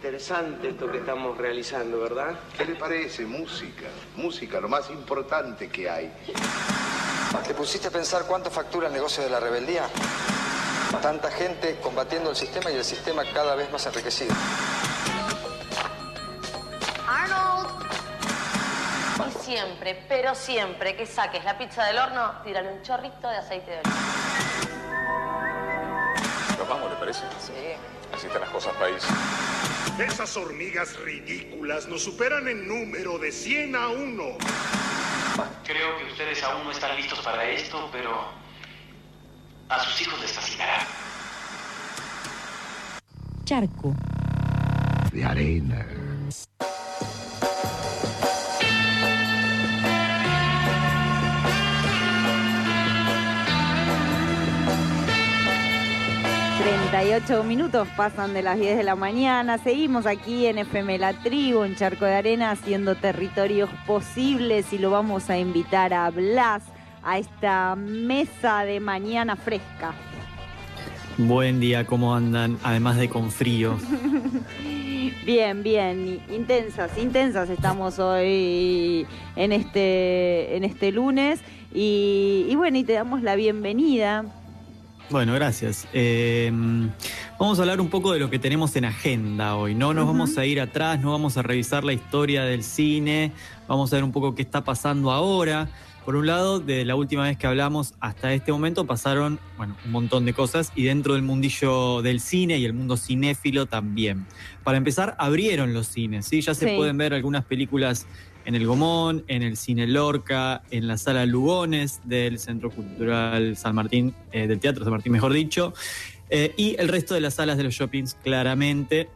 interesante esto que estamos realizando, ¿verdad? ¿Qué le parece? Música. Música, lo más importante que hay. ¿Te pusiste a pensar cuánto factura el negocio de la rebeldía? Tanta gente combatiendo el sistema y el sistema cada vez más enriquecido. Arnold. Y siempre, pero siempre que saques la pizza del horno, tírale un chorrito de aceite de oliva. Nos vamos, ¿le parece? Sí. Así están las cosas, país. Esas hormigas ridículas nos superan en número de 100 a 1. Creo que ustedes aún no están listos para esto, pero a sus hijos les fascinará. Charco. De arena. Treinta y ocho minutos pasan de las 10 de la mañana. Seguimos aquí en FM La Tribu, en Charco de Arena, haciendo territorios posibles y lo vamos a invitar a Blas a esta mesa de mañana fresca. Buen día, ¿cómo andan? Además de con frío. Bien, bien, intensas, intensas estamos hoy en este, en este lunes y, y bueno, y te damos la bienvenida. Bueno, gracias. Eh, vamos a hablar un poco de lo que tenemos en agenda hoy. No nos vamos a ir atrás, no vamos a revisar la historia del cine, vamos a ver un poco qué está pasando ahora. Por un lado, de la última vez que hablamos hasta este momento pasaron bueno, un montón de cosas y dentro del mundillo del cine y el mundo cinéfilo también. Para empezar, abrieron los cines, ¿sí? Ya se Sí. pueden ver algunas películas en el Gomón, en el Cine Lorca, en la Sala Lugones del Centro Cultural San Martín, eh, del Teatro San Martín, mejor dicho, eh, y el resto de las salas de los shoppings, claramente.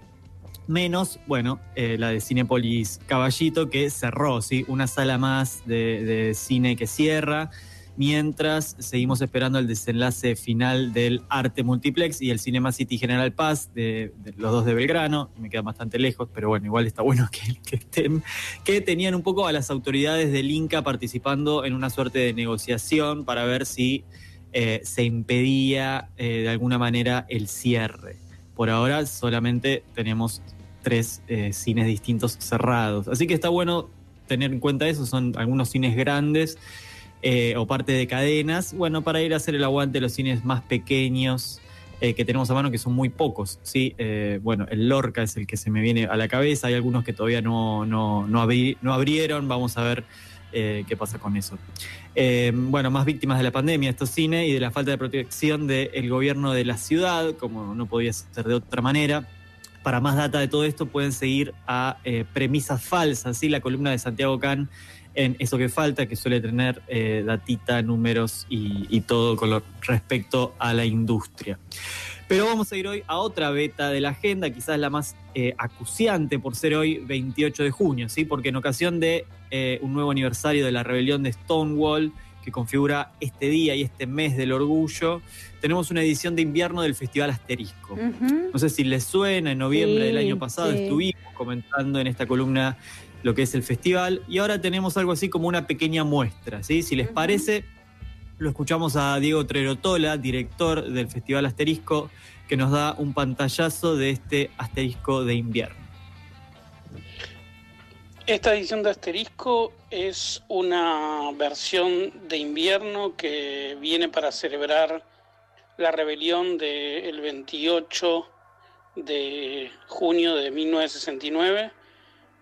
Menos, bueno, eh, la de Cinepolis Caballito, que cerró, ¿sí? Una sala más de, de cine que cierra, mientras seguimos esperando el desenlace final del Arte Multiplex y el Cinema City General Paz, de, los dos de Belgrano. Me quedan bastante lejos, pero bueno, igual está bueno que, que estén, que tenían un poco a las autoridades del Inca participando en una suerte de negociación para ver si eh, se impedía eh, de alguna manera el cierre. Por ahora solamente tenemos tres eh, cines distintos cerrados. Así que está bueno tener en cuenta eso, son algunos cines grandes eh, o parte de cadenas, bueno, para ir a hacer el aguante de los cines más pequeños eh, que tenemos a mano, que son muy pocos, ¿sí? Eh, bueno, el Lorca es el que se me viene a la cabeza, hay algunos que todavía no, no, no, abri- no abrieron, vamos a ver eh, qué pasa con eso. Bueno, más víctimas de la pandemia estos cines y de la falta de protección del gobierno de la ciudad, como no podía ser de otra manera. Para más data de todo esto pueden seguir a eh, Premisas Falsas, ¿sí? la columna de Santiago Can en Eso que falta, que suele tener eh, datita, números y, todo con lo respecto a la industria. Pero vamos a ir hoy a otra beta de la agenda, quizás la más eh, acuciante por ser hoy 28 de junio, ¿sí? porque en ocasión de un nuevo aniversario de la rebelión de Stonewall, que configura este día y este mes del orgullo, tenemos una edición de invierno del Festival Asterisco. No sé si les suena, en noviembre Sí, del año pasado sí. estuvimos comentando en esta columna lo que es el festival y ahora tenemos algo así como una pequeña muestra, ¿sí? Si les parece, lo escuchamos a Diego Trerotola, director del Festival Asterisco, que nos da un pantallazo de este Asterisco de invierno. Esta edición de Asterisco es una versión de invierno que viene para celebrar la rebelión del 28 de junio de 1969,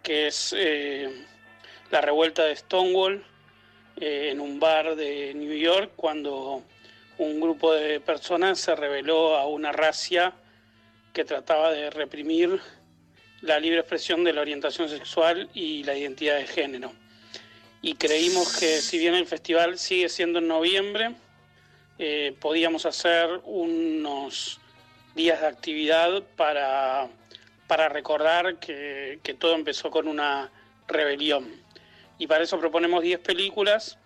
que es eh, la revuelta de Stonewall eh, en un bar de New York cuando un grupo de personas se rebeló a una racia que trataba de reprimir la libre expresión de la orientación sexual y la identidad de género. Y creímos que si bien el festival sigue siendo en noviembre, eh, podíamos hacer unos días de actividad para, para recordar que, que todo empezó con una rebelión. Y para eso proponemos 10 películas,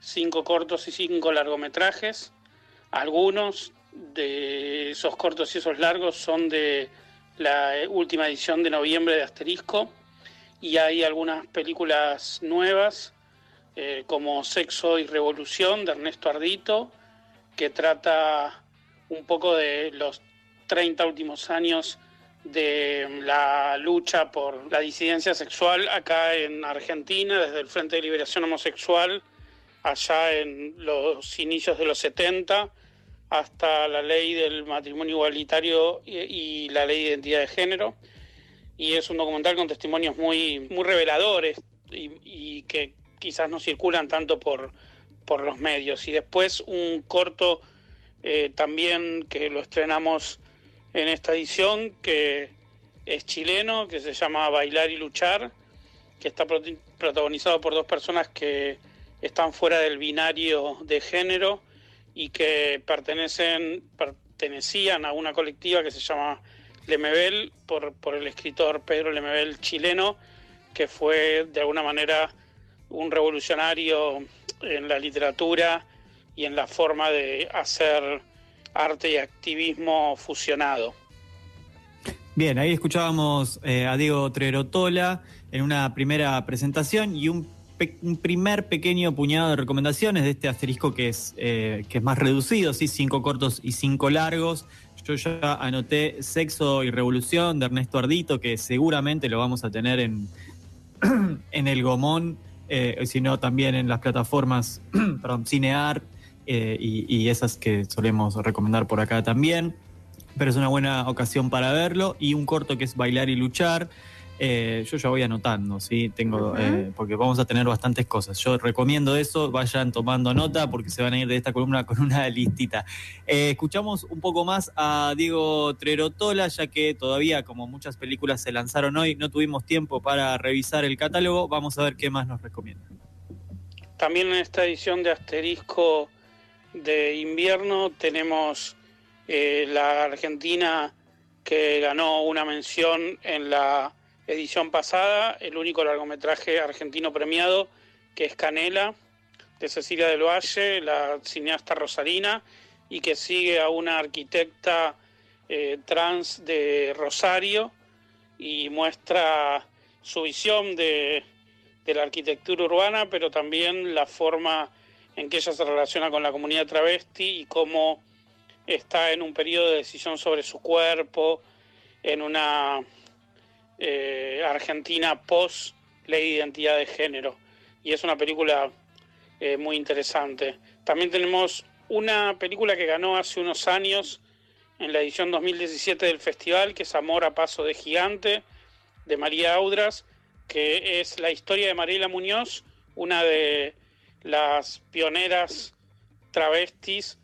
5 cortos y 5 largometrajes. Algunos de esos cortos y esos largos son de la eh, última edición de noviembre de Asterisco. Y hay algunas películas nuevas eh, como Sexo y Revolución de Ernesto Ardito que trata un poco de los 30 últimos años de la lucha por la disidencia sexual acá en Argentina, desde el Frente de Liberación Homosexual, allá en los inicios de los 70, hasta la ley del matrimonio igualitario y, la ley de identidad de género. Y es un documental con testimonios muy, muy reveladores y, que quizás no circulan tanto por, por los medios. Y después un corto eh, también que lo estrenamos en esta edición, que es chileno, que se llama Bailar y Luchar, que está protagonizado por dos personas que están fuera del binario de género y que pertenecen, pertenecían a una colectiva que se llama Lemebel, por, por el escritor Pedro Lemebel chileno, que fue de alguna manera un revolucionario en la literatura y en la forma de hacer arte y activismo fusionado. Bien, ahí escuchábamos eh, a Diego Trerotola en una primera presentación y un, un primer pequeño puñado de recomendaciones de este asterisco que es, eh, que es más reducido, ¿sí? cinco cortos y cinco largos. Yo ya anoté Sexo y Revolución de Ernesto Ardito, que seguramente lo vamos a tener en, en el Gomón, eh, sino también en las plataformas, perdón, Cinear eh, y esas que solemos recomendar por acá también pero es una buena ocasión para verlo. Y un corto que es Bailar y Luchar. Eh, yo ya voy anotando, ¿sí? Tengo, eh, porque vamos a tener bastantes cosas. Yo recomiendo eso, vayan tomando nota porque se van a ir de esta columna con una listita. Eh, escuchamos un poco más a Diego Trerotola, ya que todavía, como muchas películas se lanzaron hoy, no tuvimos tiempo para revisar el catálogo. Vamos a ver qué más nos recomienda. También en esta edición de Asterisco de invierno tenemos eh, la Argentina que ganó una mención en la edición pasada, el único largometraje argentino premiado, que es Canela, de Cecilia del Valle, la cineasta rosarina, y que sigue a una arquitecta eh, trans de Rosario y muestra su visión de, de la arquitectura urbana, pero también la forma en que ella se relaciona con la comunidad travesti y cómo está en un periodo de decisión sobre su cuerpo, en una eh, Argentina post ley de identidad de género. Y es una película eh, muy interesante. También tenemos una película que ganó hace unos años en la edición 2017 del festival, que es Amor a Paso de Gigante, de María Audras, que es la historia de Mariela Muñoz, una de las pioneras travestis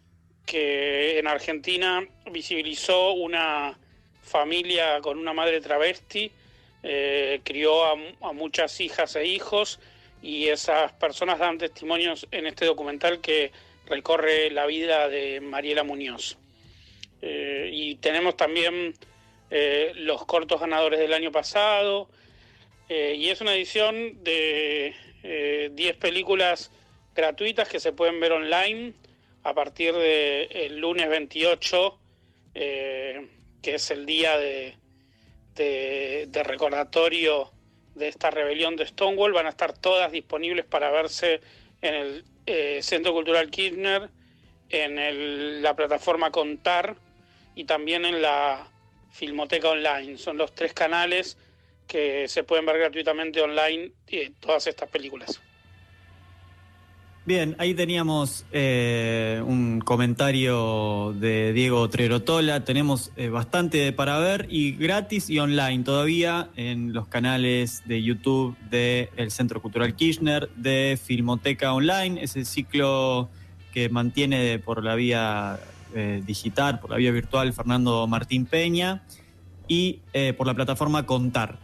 que en Argentina visibilizó una familia con una madre travesti, eh, crió a, muchas hijas e hijos y esas personas dan testimonios en este documental que recorre la vida de Mariela Muñoz. Eh, y tenemos también eh, los cortos ganadores del año pasado, y es una edición de eh, 10 películas gratuitas que se pueden ver online a partir del lunes 28, eh, que es el día de, de- recordatorio de esta rebelión de Stonewall. Van a estar todas disponibles para verse en el eh, Centro Cultural Kirchner, en la plataforma Contar y también en la Filmoteca Online. Son los tres canales que se pueden ver gratuitamente online eh, todas estas películas. Bien, ahí teníamos eh, un comentario de Diego Trerotola. Tenemos eh, bastante para ver y gratis y online todavía en los canales de YouTube del Centro Cultural Kirchner, de Filmoteca Online, ese ciclo que mantiene por la vía eh, digital, por la vía virtual Fernando Martín Peña y por la plataforma Contar.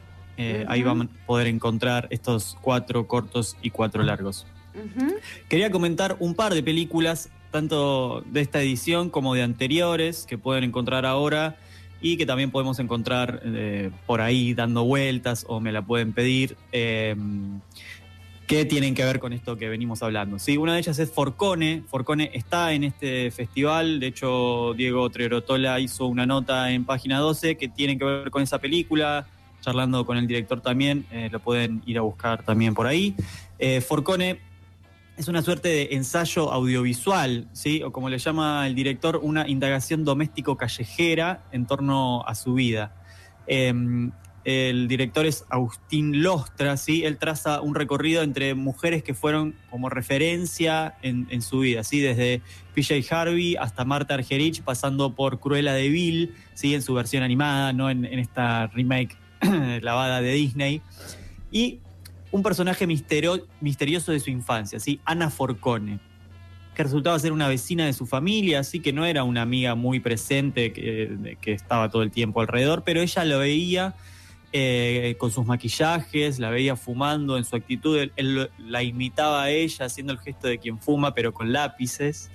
Ahí van a poder encontrar estos cuatro cortos y cuatro largos. Quería comentar un par de películas, tanto de esta edición como de anteriores, que pueden encontrar ahora y que también podemos encontrar eh, por ahí dando vueltas o me la pueden pedir, eh, que tienen que ver con esto que venimos hablando. Sí, una de ellas es Forcone. Forcone está en este festival, de hecho Diego Trerotola hizo una nota en página 12 que tiene que ver con esa película, charlando con el director también, eh, lo pueden ir a buscar también por ahí. Eh, Forcone es una suerte de ensayo audiovisual, ¿sí? O como le llama el director, una indagación doméstico callejera en torno a su vida. Em, el director es Agustín Lostra, ¿sí? Él traza un recorrido entre mujeres que fueron como referencia en, en su vida, ¿sí? Desde PJ Harvey hasta Marta Argerich, pasando por Cruella de Vil, ¿sí? En su versión animada, no en, en esta remake lavada de Disney. Y un personaje misterio- misterioso de su infancia, ¿sí? Ana Forcone, que resultaba ser una vecina de su familia, así que no era una amiga muy presente que, que estaba todo el tiempo alrededor, pero ella lo veía eh, con sus maquillajes, la veía fumando en su actitud, él, la imitaba a ella haciendo el gesto de quien fuma, pero con lápices.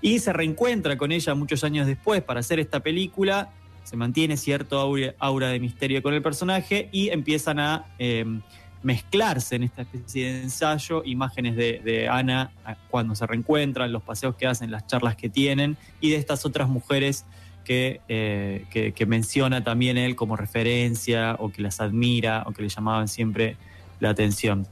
Y se reencuentra con ella muchos años después para hacer esta película. Se mantiene cierto aura, aura de misterio con el personaje y empiezan a eh, mezclarse en esta especie de ensayo imágenes de, de Ana cuando se reencuentran, los paseos que hacen, las charlas que tienen y de estas otras mujeres que, eh, que, que menciona también él como referencia o que las admira o que le llamaban siempre la atención.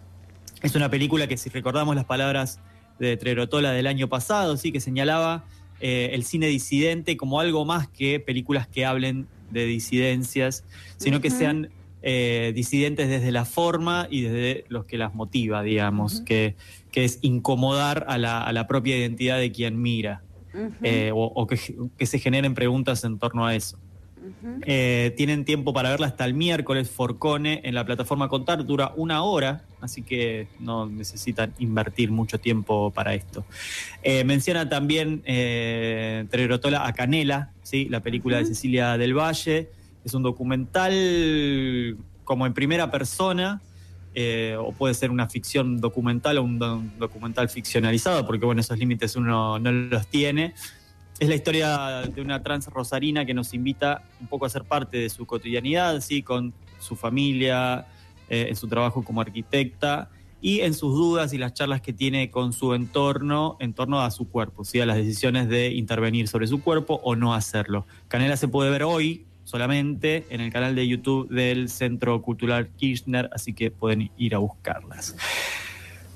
Es una película que si recordamos las palabras de Trerotola del año pasado, sí, que señalaba eh, el cine disidente como algo más que películas que hablen de disidencias, sino que sean eh, disidentes desde la forma y desde los que las motiva, digamos, que, que es incomodar a la, a la propia identidad de quien mira, eh, o, o que, que se generen preguntas en torno a eso. Eh, tienen tiempo para verla hasta el miércoles Forcone en la plataforma Contar, dura una hora, así que no necesitan invertir mucho tiempo para esto. Eh, menciona también eh, Trerotola a Canela, ¿sí? la película de. Cecilia del Valle. Es un documental como en primera persona, eh, o puede ser una ficción documental o un do- documental ficcionalizado, porque bueno, esos límites uno no los tiene. Es la historia de una trans rosarina que nos invita un poco a ser parte de su cotidianidad, ¿sí? con su familia, eh, en su trabajo como arquitecta y en sus dudas y las charlas que tiene con su entorno en torno a su cuerpo, ¿sí? a las decisiones de intervenir sobre su cuerpo o no hacerlo. Canela se puede ver hoy solamente en el canal de YouTube del Centro Cultural Kirchner, así que pueden ir a buscarlas.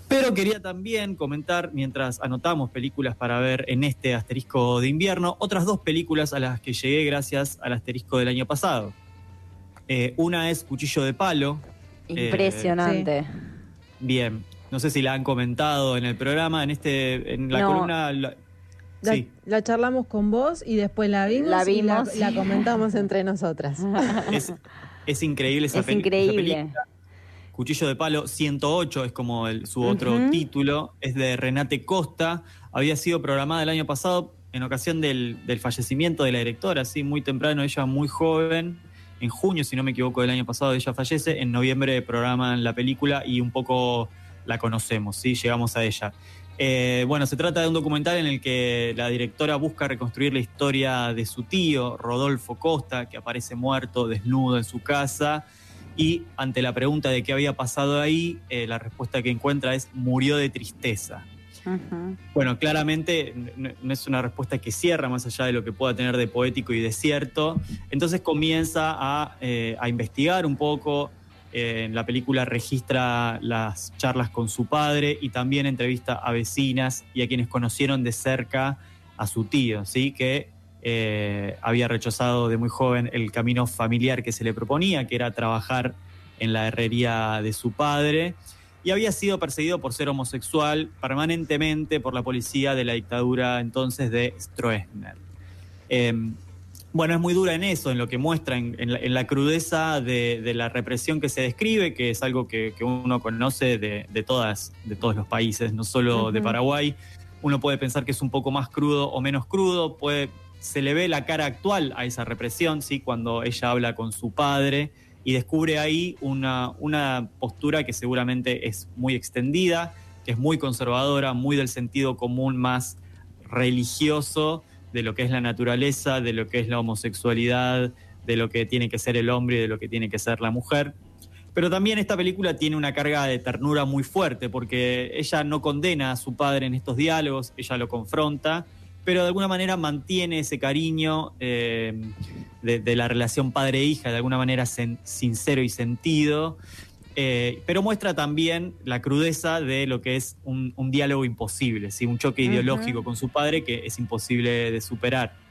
Pero quería también comentar, mientras anotamos películas para ver en este asterisco de invierno, otras dos películas a las que llegué gracias al asterisco del año pasado. Eh, una es Cuchillo de Palo. eh, Impresionante. Bien, no sé si la han comentado en el programa, en este, en la No. columna. La- La, sí, la charlamos con vos y después la vimos, La y la, comentamos entre nosotras. es, es increíble esa Es peli- esa increíble. película. Cuchillo de Palo 108 es como el- su otro título, es de Renate Costa, había sido programada el año pasado en ocasión del, del fallecimiento de la directora, sí, muy temprano, ella muy joven, en junio, si no me equivoco, del año pasado ella fallece, en noviembre programan la película y un poco la conocemos, sí, llegamos a ella. Eh, bueno, se trata de un documental en el que la directora busca reconstruir la historia de su tío, Rodolfo Costa, que aparece muerto, desnudo en su casa, y ante la pregunta de qué había pasado ahí, eh, la respuesta que encuentra es murió de tristeza. Bueno, claramente no, no es una respuesta que cierra más allá de lo que pueda tener de poético y de cierto. Entonces comienza a, eh, a investigar un poco. En la película registra las charlas con su padre y también entrevista a vecinas y a quienes conocieron de cerca a su tío, ¿sí? que eh, había rechazado de muy joven el camino familiar que se le proponía, que era trabajar en la herrería de su padre y había sido perseguido por ser homosexual permanentemente por la policía de la dictadura entonces de Stroessner. Eh, bueno, es muy dura en eso, en lo que muestra, en, en la, en la crudeza de, de la represión que se describe, que es algo que, que uno conoce de, de todas, de todos los países, no solo de. Paraguay. Uno puede pensar que es un poco más crudo o menos crudo, puede, se le ve la cara actual a esa represión, ¿sí? cuando ella habla con su padre y descubre ahí una, una postura que seguramente es muy extendida, que es muy conservadora, muy del sentido común más religioso de lo que es la naturaleza, de lo que es la homosexualidad, de lo que tiene que ser el hombre y de lo que tiene que ser la mujer. Pero también esta película tiene una carga de ternura muy fuerte, porque ella no condena a su padre en estos diálogos, ella lo confronta, pero de alguna manera mantiene ese cariño eh, de, la relación padre-hija, de alguna manera sincero y sentido, eh, pero muestra también la crudeza de lo que es un, un diálogo imposible, ¿sí? un choque ideológico con su padre que es imposible de superar.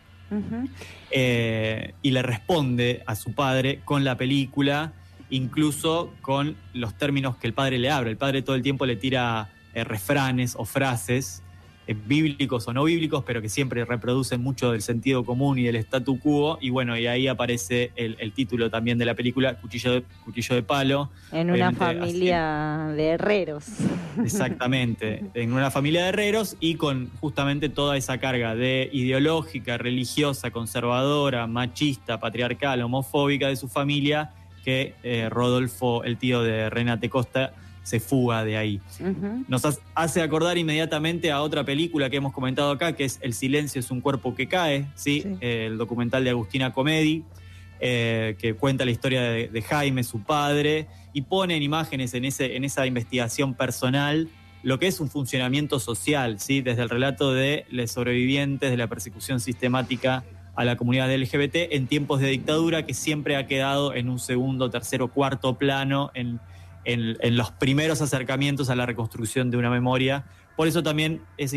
Eh, y le responde a su padre con la película, incluso con los términos que el padre le abre. El padre todo el tiempo le tira eh, refranes o frases bíblicos o no bíblicos, pero que siempre reproducen mucho del sentido común y del statu quo. Y bueno, y ahí aparece el, el título también de la película, Cuchillo de, Cuchillo de Palo. En una así- familia de herreros. Exactamente, en una familia de herreros y con justamente toda esa carga de ideológica, religiosa, conservadora, machista, patriarcal, homofóbica de su familia, que eh, Rodolfo, el tío de Renate Costa, se fuga de ahí. Nos ha- hace acordar inmediatamente a otra película que hemos comentado acá, que es El silencio es un cuerpo que cae, ¿sí? Sí. Eh, el documental de Agustina Comedi, eh, que cuenta la historia de, de Jaime, su padre, y pone en imágenes en, ese, en esa investigación personal lo que es un funcionamiento social, ¿sí? desde el relato de los sobrevivientes de la persecución sistemática a la comunidad LGBT en tiempos de dictadura, que siempre ha quedado en un segundo, tercero, cuarto plano en, en- en los primeros acercamientos a la reconstrucción de una memoria. Por eso también es,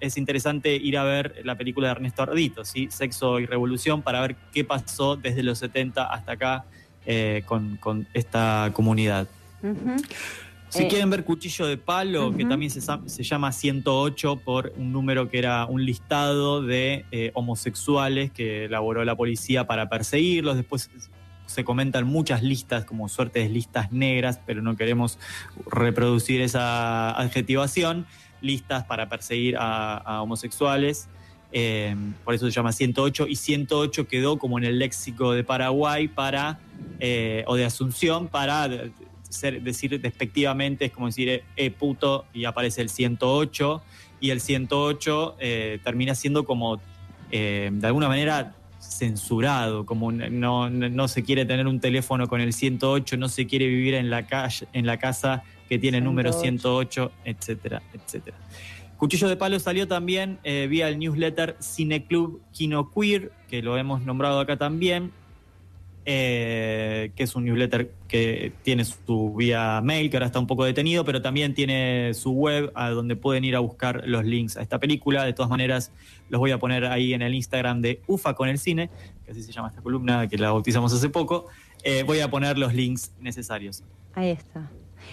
es interesante ir a ver la película de Ernesto Ardito, ¿sí? Sexo y Revolución, para ver qué pasó desde los 70 hasta acá eh, con, con esta comunidad. Si Eh, quieren ver Cuchillo de Palo, que también se, se llama 108 por un número que era un listado de eh, homosexuales que elaboró la policía para perseguirlos. Después se comentan muchas listas, como suerte de listas negras, pero no queremos reproducir esa adjetivación. Listas para perseguir a, homosexuales. Eh, por eso se llama 108 y 108 quedó como en el léxico de Paraguay para eh, o de Asunción para ser- decir despectivamente es como decir eh, eh, puto y aparece el 108 y el 108 eh, termina siendo como eh, de alguna manera censurado como no, no, no se quiere tener un teléfono con el 108 no se quiere vivir en la calle en la casa que tiene número 108 etcétera etcétera. Cuchillo de Palo salió también eh, vía el newsletter Cineclub Kino Queer, que lo hemos nombrado acá también, eh, que es un newsletter que tiene su vía mail, que ahora está un poco detenido, pero también tiene su web a donde pueden ir a buscar los links a esta película. De todas maneras, los voy a poner ahí en el Instagram de UFA con el cine, que así se llama esta columna, que la bautizamos hace poco. Eh, voy a poner los links necesarios. Ahí está.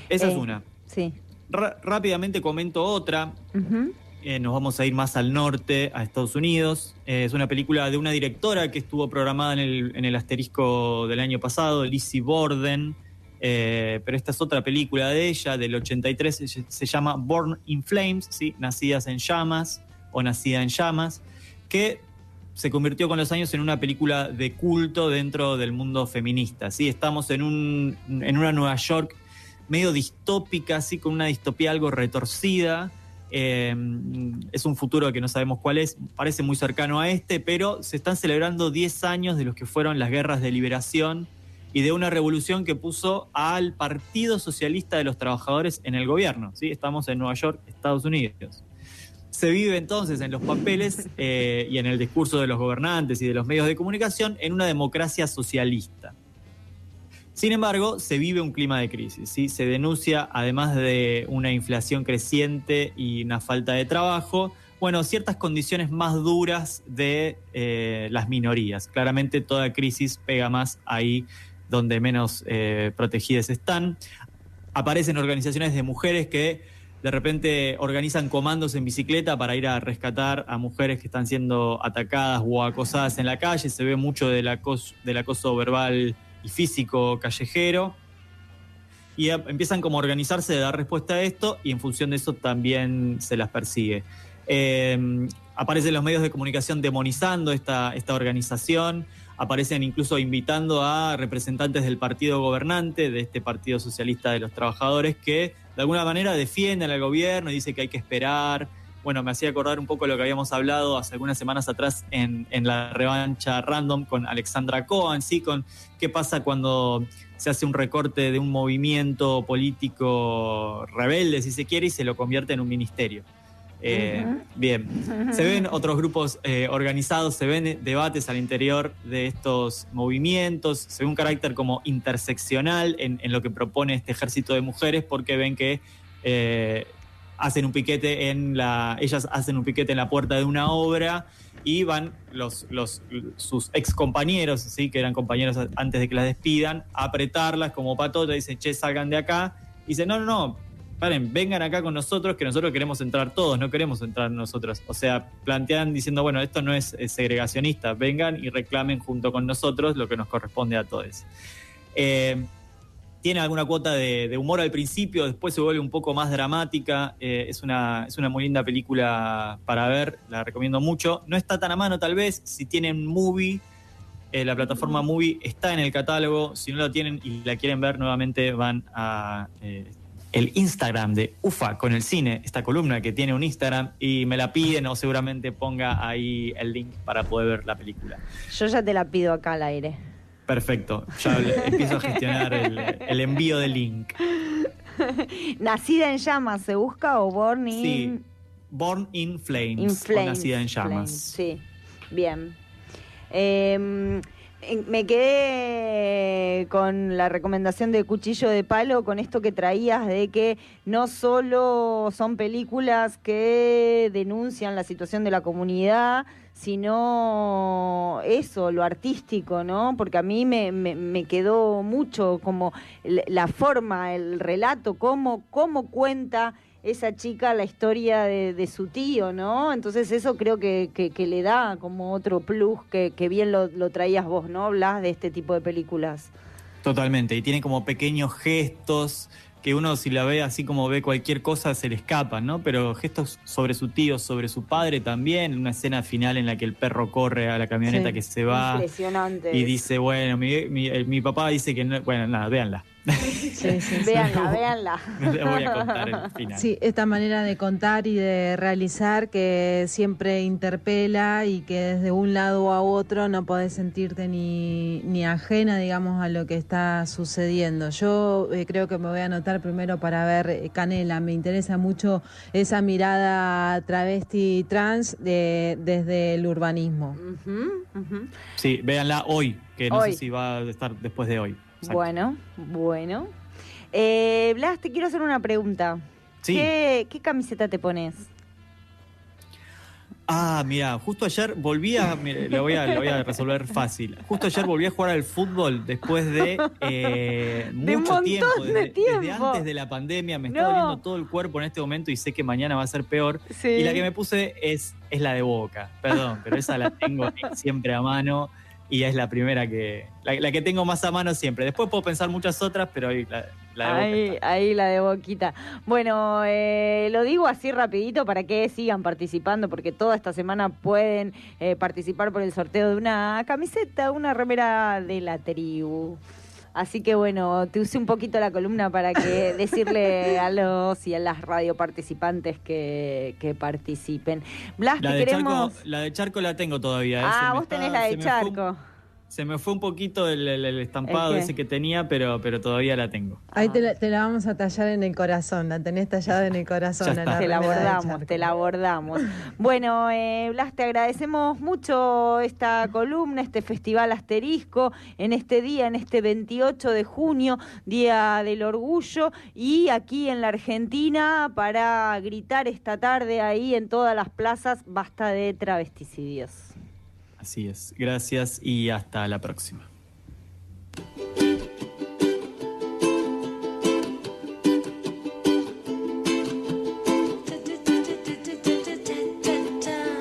Esa es Eh, una. Sí. Rápidamente comento otra. Ujú. Eh, nos vamos a ir más al norte, a Estados Unidos. Eh, es una película de una directora que estuvo programada en el, asterisco del año pasado, Lizzie Borden. Eh, pero esta es otra película de ella, del 83, se, se llama Born in Flames, ¿sí? Nacidas en Llamas o Nacida en Llamas, que se convirtió con los años en una película de culto dentro del mundo feminista. ¿sí? Estamos en, un, en una Nueva York medio distópica, así con una distopía algo retorcida. Eh, es un futuro que no sabemos cuál es, parece muy cercano a este, pero se están celebrando 10 años de los que fueron las guerras de liberación y de una revolución que puso al Partido Socialista de los Trabajadores en el gobierno. ¿sí? Estamos en Nueva York, Estados Unidos. Se vive entonces en los papeles eh, y en el discurso de los gobernantes y de los medios de comunicación en una democracia socialista. Sin embargo, se vive un clima de crisis. ¿sí? Se denuncia, además de una inflación creciente y una falta de trabajo, bueno, ciertas condiciones más duras de eh, las minorías. Claramente toda crisis pega más ahí donde menos eh, protegidas están. Aparecen organizaciones de mujeres que de repente organizan comandos en bicicleta para ir a rescatar a mujeres que están siendo atacadas o acosadas en la calle. Se ve mucho del acoso, del acoso verbal y físico callejero. Y empiezan como a organizarse de dar respuesta a esto y en función de eso también se las persigue. Eh, aparecen los medios de comunicación demonizando esta, esta organización, aparecen incluso invitando a representantes del partido gobernante, de este Partido Socialista de los Trabajadores, que de alguna manera defienden al gobierno y dice que hay que esperar. Bueno, me hacía acordar un poco lo que habíamos hablado hace algunas semanas atrás en, en la revancha random con Alexandra Cohen, ¿sí? Con qué pasa cuando se hace un recorte de un movimiento político rebelde, si se quiere, y se lo convierte en un ministerio. Eh. Bien, se ven otros grupos eh, organizados, se ven debates al interior de estos movimientos, se ve un carácter como interseccional en, en lo que propone este ejército de mujeres, porque ven que eh, hacen un piquete en la, ellas hacen un piquete en la puerta de una obra y van los, los, sus ex compañeros, ¿sí? que eran compañeros antes de que las despidan, a apretarlas como patota, dicen, che, salgan de acá. Y dicen, no, no, no, paren, vengan acá con nosotros, que nosotros queremos entrar todos, no queremos entrar nosotros. O sea, plantean diciendo, bueno, esto no es, es segregacionista, vengan y reclamen junto con nosotros lo que nos corresponde a todos. Eh, tiene alguna cuota de, humor al principio, después se vuelve un poco más dramática. eh, es, una, es una muy linda película para ver, la recomiendo mucho. No está tan a mano tal vez, si tienen movie, eh, la plataforma movie está en el catálogo. Si no la tienen y la quieren ver nuevamente, van a eh, el Instagram de UFA con el cine, esta columna que tiene un Instagram, y me la piden o seguramente ponga ahí el link para poder ver la película. Yo ya te la pido acá al aire. Perfecto, ya empiezo a gestionar el, el envío del link. Nacida en llamas, ¿se busca o Born in, Sí, Born in Flames, in o? Nacida en Llamas. Flames, Sí, bien. Eh, me quedé con la recomendación de Cuchillo de Palo, con esto que traías de que no solo son películas que denuncian la situación de la comunidad, sino eso, lo artístico, ¿no? Porque a mí me, me- quedó mucho como la forma, el relato, cómo, cómo cuenta esa chica la historia de, de su tío, ¿no? Entonces eso creo que, que- que le da como otro plus que, que bien lo, lo traías vos, ¿no? Hablas de este tipo de películas. Totalmente, y tiene como pequeños gestos que uno si la ve así como ve cualquier cosa se le escapan, ¿no? Pero gestos sobre su tío, sobre su padre también, una escena final en la que el perro corre a la camioneta Sí. que se va Impresionante. y dice, bueno, mi, mi- mi papá dice que no, bueno, nada, véanla. Sí, sí, sí. Véanla, véanla. No les voy a contar el final. Sí, esta manera de contar y de realizar que siempre interpela y que desde un lado a otro no podés sentirte ni, ni ajena, digamos, a lo que está sucediendo. Yo eh, creo que me voy a anotar primero para ver eh, Canela. Me interesa mucho esa mirada travesti trans de, desde el urbanismo. Sí, véanla hoy, que no Hoy. sé si va a estar después de hoy. Exacto. Bueno, bueno. Eh, Blas, te quiero hacer una pregunta. Sí. ¿Qué, qué camiseta te pones? Ah, mira, justo ayer volví a. mira, lo, voy a lo voy a resolver fácil. Justo ayer volví a jugar al fútbol después de eh, De un mucho montón tiempo. de Desde, desde tiempo. antes de la pandemia me está doliendo todo el cuerpo en este momento y sé que mañana va a ser peor. Sí. Y la que me puse es, es la de Boca. Perdón, pero esa la tengo siempre a mano y es la primera que. La, la que tengo más a mano siempre. Después puedo pensar muchas otras, pero hoy la, la de Boca. Ahí, ahí la de Boquita. Bueno, eh, lo digo así rapidito para que sigan participando, porque toda esta semana pueden eh, participar por el sorteo de una camiseta, una remera de la tribu. Así que bueno, te usé un poquito la columna para que decirle a los y a las radio participantes que, que participen. Blas, La de, queremos... Charco, la de Charco la tengo todavía. ¿eh? Ah, vos está- tenés la de fue Charco. Se me fue un poquito el, el- el estampado ese que tenía, pero, pero todavía la tengo. Ahí te la, te la vamos a tallar en el corazón, la tenés tallada en el corazón. Te la abordamos, te la abordamos. Bueno, eh, Blas, te agradecemos mucho esta columna, este festival asterisco, en este día, en este 28 de junio, Día del Orgullo, y aquí en la Argentina para gritar esta tarde ahí en todas las plazas, basta de travesticidios. Así es. Gracias y hasta la próxima.